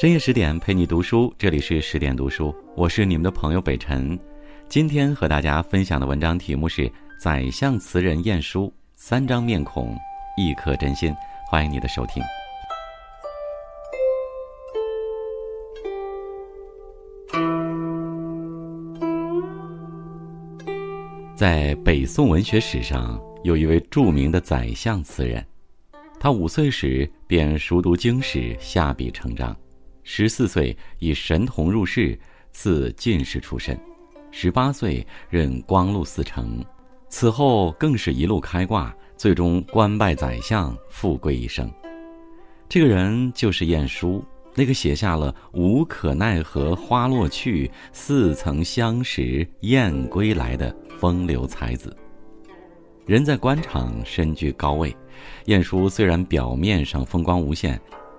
深夜十点陪你读书，这里是十点读书，我是你们的朋友北辰。今天和大家分享的文章题目是《宰相词人晏殊三张面孔，一颗真心》，欢迎你的收听。在北宋文学史上，有一位著名的宰相词人，他五岁时便熟读经史，下笔成章。十四岁以神童入仕，赐进士出身；十八岁任光禄寺丞，此后更是一路开挂，最终官拜宰相，富贵一生。这个人就是晏殊，那个写下了“无可奈何花落去，似曾相识燕归来”的风流才子。人在官场，身居高位，晏殊虽然表面上风光无限。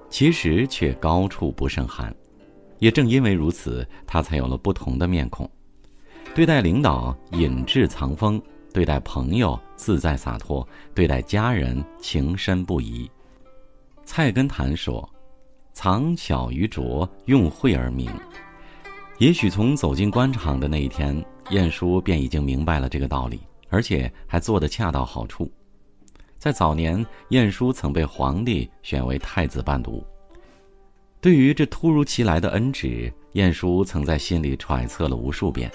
其实却高处不胜寒，也正因为如此，他才有了不同的面孔。对待领导隐志藏锋，对待朋友自在洒脱，对待家人情深不移。菜根谭说：“藏巧于拙，用晦而明。”也许从走进官场的那一天，晏殊便已经明白了这个道理，而且还做得恰到好处。在早年，晏殊曾被皇帝选为太子伴读。对于这突如其来的恩旨，晏殊曾在心里揣测了无数遍。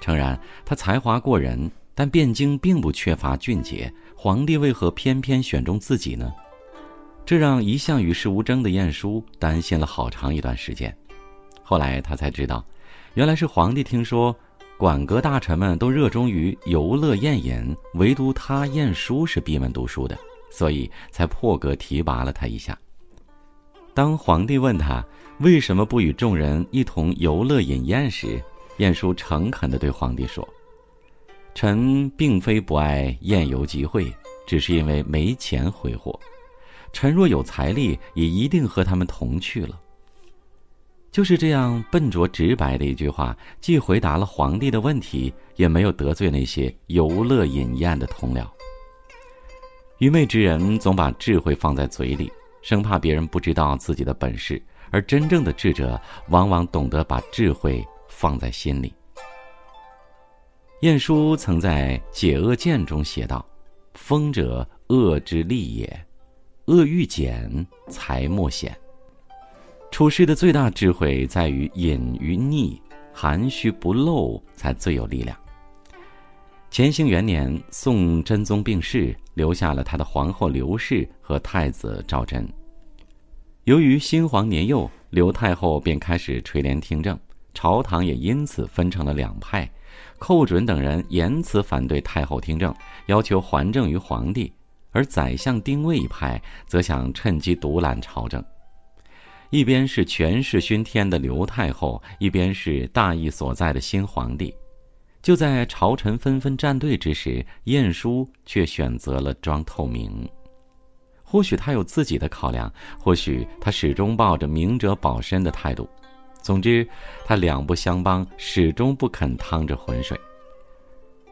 诚然，他才华过人，但汴京并不缺乏俊杰，皇帝为何偏偏选中自己呢？这让一向与世无争的晏殊担心了好长一段时间。后来他才知道，原来是皇帝听说。管阁大臣们都热衷于游乐宴饮，唯独他晏殊是闭门读书的，所以才破格提拔了他一下。当皇帝问他为什么不与众人一同游乐饮宴时，晏殊诚恳地对皇帝说：“臣并非不爱宴游集会，只是因为没钱挥霍。臣若有财力，也一定和他们同去了。”就是这样笨拙直白的一句话，既回答了皇帝的问题，也没有得罪那些游乐饮宴的同僚。愚昧之人总把智慧放在嘴里，生怕别人不知道自己的本事；而真正的智者，往往懂得把智慧放在心里。晏殊曾在《解厄见》中写道：“风者，恶之利也；恶欲减，才莫显。”处事的最大智慧在于隐于匿，含蓄不露，才最有力量。乾兴元年，宋真宗病逝，留下了他的皇后刘氏和太子赵祯。由于新皇年幼，刘太后便开始垂帘听政，朝堂也因此分成了两派。寇准等人严词反对太后听政，要求还政于皇帝；而宰相丁谓一派则想趁机独揽朝政。一边是权势熏天的刘太后，一边是大义所在的新皇帝。就在朝臣纷纷站队之时，晏殊却选择了装透明。或许他有自己的考量，或许他始终抱着明哲保身的态度。总之，他两不相帮，始终不肯趟着浑水。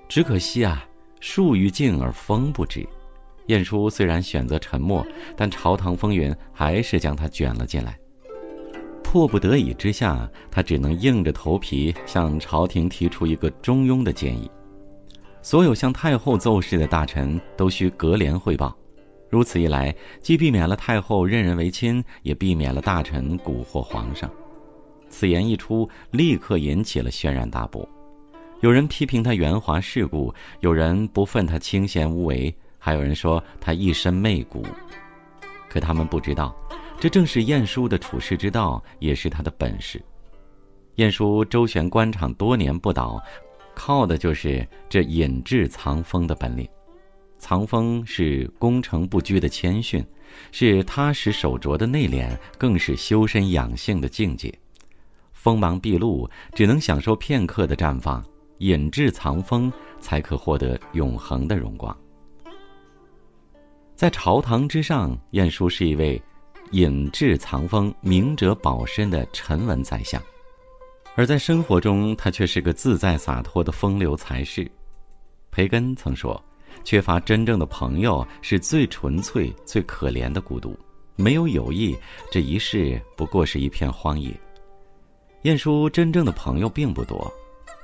只可惜啊，树欲静而风不止。晏殊虽然选择沉默，但朝堂风云还是将他卷了进来。迫不得已之下，他只能硬着头皮向朝廷提出一个中庸的建议：所有向太后奏事的大臣都需隔帘汇报。如此一来，既避免了太后任人唯亲，也避免了大臣蛊惑皇上。此言一出，立刻引起了轩然大波。有人批评他圆滑世故，有人不忿他清闲无为，还有人说他一身媚骨。可他们不知道。这正是晏殊的处世之道，也是他的本事。晏殊周旋官场多年不倒，靠的就是这隐志藏锋的本领。藏锋是攻城不居的谦逊，是踏实守拙的内敛，更是修身养性的境界。锋芒毕露，只能享受片刻的绽放；隐志藏锋，才可获得永恒的荣光。在朝堂之上，晏殊是一位。隐志藏锋、明哲保身的沉稳宰相，而在生活中，他却是个自在洒脱的风流才士。培根曾说：“缺乏真正的朋友，是最纯粹、最可怜的孤独。”没有友谊，这一世不过是一片荒野。晏殊真正的朋友并不多，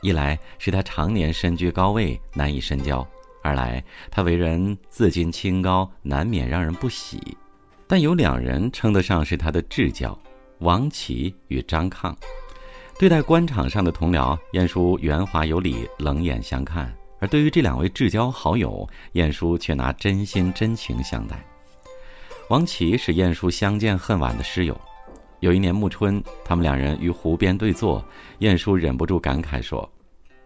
一来是他常年身居高位，难以深交；二来他为人自矜清高，难免让人不喜。但有两人称得上是他的至交：王琦与张亢。对待官场上的同僚，晏殊圆滑有礼，冷眼相看；而对于这两位至交好友，晏殊却拿真心真情相待。王琦是晏殊相见恨晚的师友。有一年暮春，他们两人于湖边对坐，晏殊忍不住感慨说：“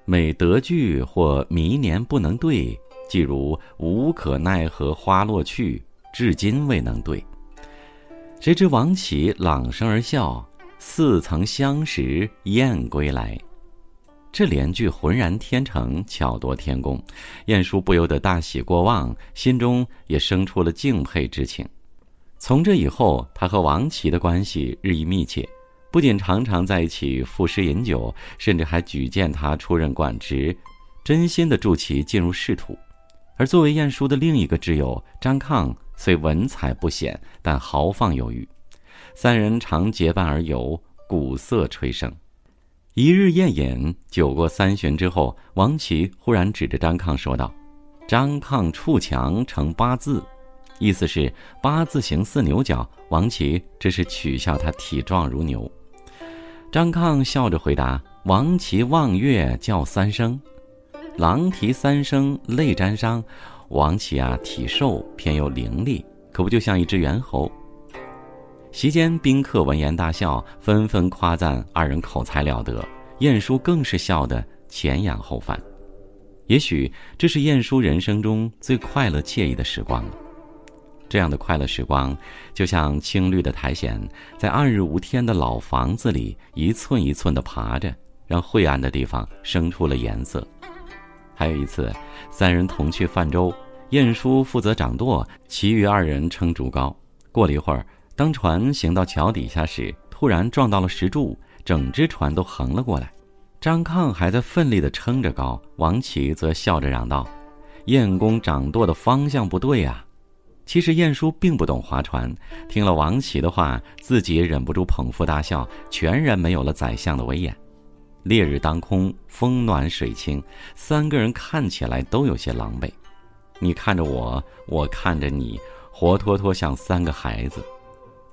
每得聚或迷年不能对，即如无可奈何花落去，至今未能对。”谁知王琦朗声而笑：“似曾相识燕归来。”这连句浑然天成，巧夺天工，晏殊不由得大喜过望，心中也生出了敬佩之情。从这以后，他和王琦的关系日益密切，不仅常常在一起赋诗饮酒，甚至还举荐他出任官职，真心的助其进入仕途。而作为晏殊的另一个挚友张亢，虽文采不显，但豪放有余，三人常结伴而游，鼓瑟吹笙。一日宴饮，酒过三巡之后，王琦忽然指着张亢说道：“张亢触墙成八字。”意思是八字形似牛角，王琦这是取笑他体壮如牛。张亢笑着回答：“王琦望月叫三声，狼啼三声泪沾裳。王琦啊，体瘦偏又伶俐，可不就像一只猿猴？”席间宾客闻言大笑，纷纷夸赞二人口才了得。晏殊更是笑得前仰后翻。也许这是晏殊人生中最快乐惬意的时光了。这样的快乐时光，就像青绿的苔藓，在暗日无天的老房子里一寸一寸地爬着，让晦暗的地方生出了颜色。还有一次，三人同去泛舟，晏殊负责掌舵，其余二人撑竹篙。过了一会儿，当船行到桥底下时，突然撞到了石柱，整只船都横了过来。张亢还在奋力地撑着篙，王琦则笑着嚷道：“晏公掌舵的方向不对啊！”其实晏殊并不懂划船，听了王琦的话，自己也忍不住捧腹大笑，全然没有了宰相的威严。烈日当空，风暖水清，三个人看起来都有些狼狈。你看着我，我看着你，活脱脱像三个孩子。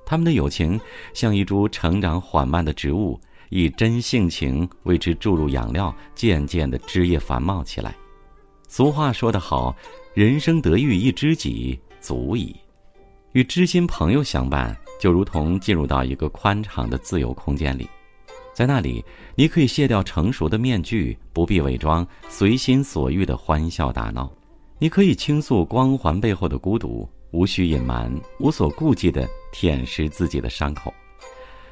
他们的友情像一株成长缓慢的植物，以真性情为之注入养料，渐渐的枝叶繁茂起来。俗话说得好，人生得遇一知己。足矣，与知心朋友相伴，就如同进入到一个宽敞的自由空间里，在那里，你可以卸掉成熟的面具，不必伪装，随心所欲的欢笑打闹；你可以倾诉光环背后的孤独，无需隐瞒，无所顾忌的舔舐自己的伤口。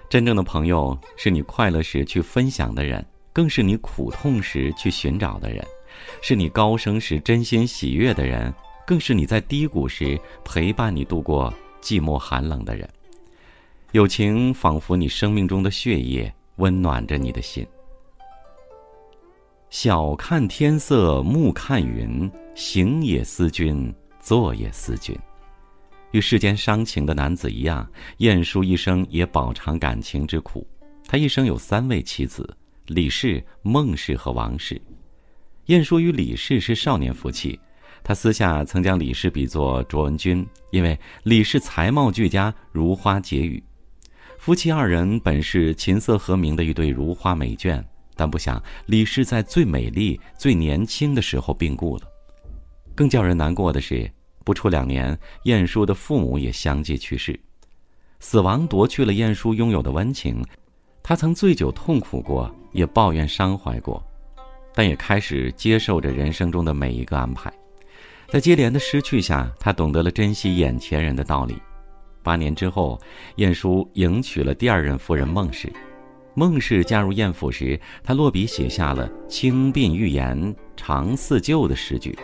真正的朋友，是你快乐时去分享的人，更是你苦痛时去寻找的人，是你高升时真心喜悦的人。更是你在低谷时陪伴你度过寂寞寒冷的人，友情仿佛你生命中的血液，温暖着你的心。晓看天色，暮看云，行也思君，坐也思君。与世间伤情的男子一样，晏殊一生也饱尝感情之苦。他一生有三位妻子：李氏、孟氏和王氏。晏殊与李氏是少年夫妻。他私下曾将李氏比作卓文君，因为李氏才貌俱佳，如花解语。夫妻二人本是琴瑟和鸣的一对如花美眷，但不想李氏在最美丽、最年轻的时候病故了。更叫人难过的是，不出两年，晏殊的父母也相继去世，死亡夺去了晏殊拥有的温情。他曾醉酒痛苦过，也抱怨伤怀过，但也开始接受着人生中的每一个安排。在接连的失去下，他懂得了珍惜眼前人的道理。八年之后，晏殊迎娶了第二任夫人孟氏。孟氏嫁入晏府时，他落笔写下了“轻鬓玉颜长似旧”的诗句，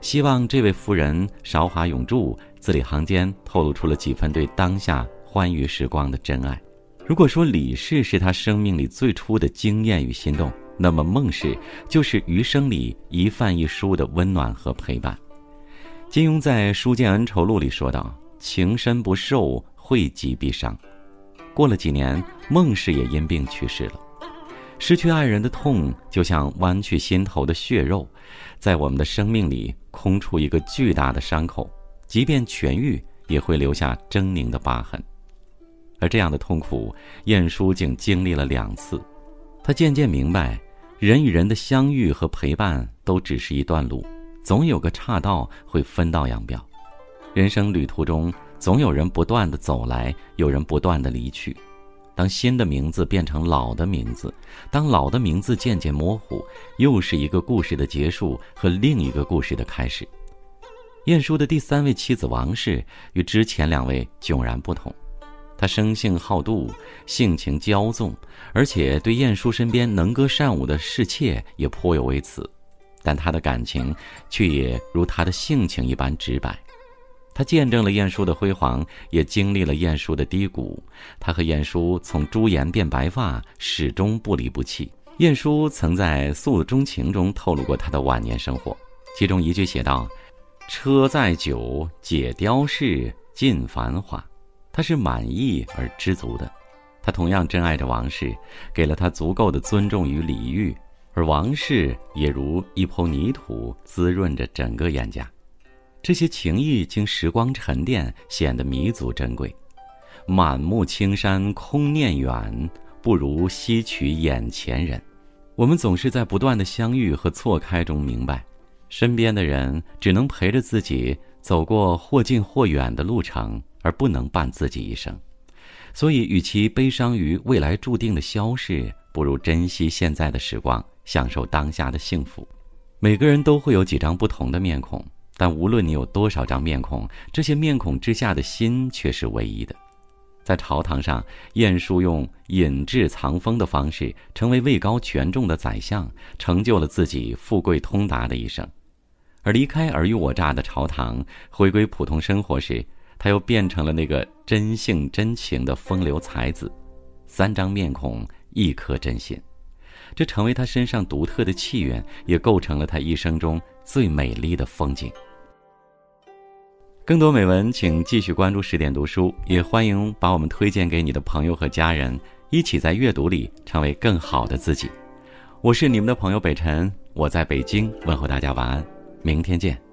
希望这位夫人韶华永驻。字里行间透露出了几分对当下欢愉时光的真爱。如果说李氏是他生命里最初的惊艳与心动，那么孟氏就是余生里一饭一书的温暖和陪伴。金庸在《书剑恩仇录》里说道：“情深不寿，惠及必伤。过了几年，孟氏也因病去世了。失去爱人的痛，就像剜去心头的血肉，在我们的生命里空出一个巨大的伤口，即便痊愈，也会留下狰狞的疤痕。而这样的痛苦，晏殊竟经历了两次。他渐渐明白，人与人的相遇和陪伴都只是一段路，总有个岔道会分道扬镳。人生旅途中，总有人不断的走来，有人不断的离去。当新的名字变成老的名字，当老的名字渐渐模糊，又是一个故事的结束和另一个故事的开始。晏殊的第三位妻子王氏与之前两位迥然不同。她生性好妒，性情骄纵，而且对晏殊身边能歌善舞的侍妾也颇有微词，但他的感情却也如他的性情一般直白。他见证了晏殊的辉煌，也经历了晏殊的低谷。他和晏殊从朱颜变白发，始终不离不弃。晏殊曾在《诉衷情》中透露过他的晚年生活，其中一句写道：“车载酒，解雕饰，尽繁华。”他是满意而知足的，他同样珍爱着王氏，给了他足够的尊重与礼遇，而王氏也如一抔泥土，滋润着整个晏家。这些情谊经时光沉淀，显得弥足珍贵。满目青山空念远，不如吸取眼前人。我们总是在不断的相遇和错开中明白，身边的人只能陪着自己走过或近或远的路程。而不能伴自己一生，所以与其悲伤于未来注定的消逝，不如珍惜现在的时光，享受当下的幸福。每个人都会有几张不同的面孔，但无论你有多少张面孔，这些面孔之下的心却是唯一的。在朝堂上，晏殊用隐质藏锋的方式，成为位高权重的宰相，成就了自己富贵通达的一生；而离开尔虞我诈的朝堂，回归普通生活时，他又变成了那个真性真情的风流才子，三张面孔，一颗真心，这成为他身上独特的气源，也构成了他一生中最美丽的风景。更多美文，请继续关注十点读书，也欢迎把我们推荐给你的朋友和家人，一起在阅读里成为更好的自己。我是你们的朋友北辰，我在北京问候大家晚安，明天见。